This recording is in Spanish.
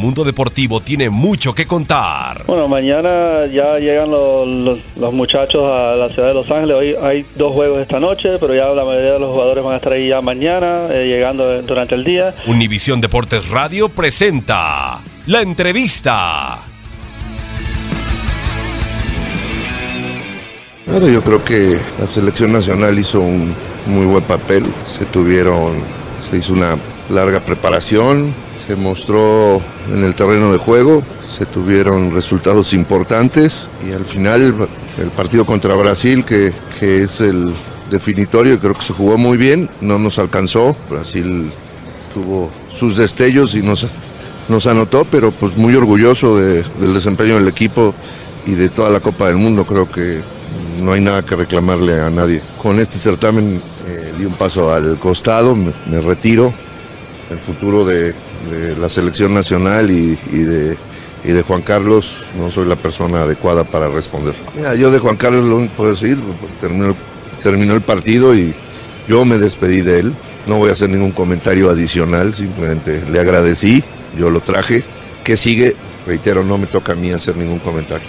Mundo deportivo tiene mucho que contar. Bueno, mañana ya llegan los, los- los muchachos a la ciudad de Los Ángeles. Hoy hay dos juegos esta noche, pero ya la mayoría de los jugadores van a estar ahí ya mañana, eh, llegando durante el día. Univisión Deportes Radio presenta la entrevista. Bueno, yo creo que la selección nacional hizo un muy buen papel. Se tuvieron, se hizo una larga preparación, se mostró en el terreno de juego, se tuvieron resultados importantes y al final el partido contra Brasil, que, es el definitorio, creo que se jugó muy bien, no nos alcanzó. Brasil tuvo sus destellos y nos, nos anotó, pero pues muy orgulloso de- del desempeño del equipo y de toda la Copa del Mundo. Creo que no hay nada que reclamarle a nadie. Con este certamen eh, di un paso al costado, me retiro. El futuro de, la selección nacional y, de, Juan Carlos, no soy la persona adecuada para responder. Yo de Juan Carlos lo único que puedo decir, terminó el partido y yo me despedí de él. No voy a hacer ningún comentario adicional, simplemente le agradecí, yo lo traje. ¿Qué sigue? Reitero, no me toca a mí hacer ningún comentario.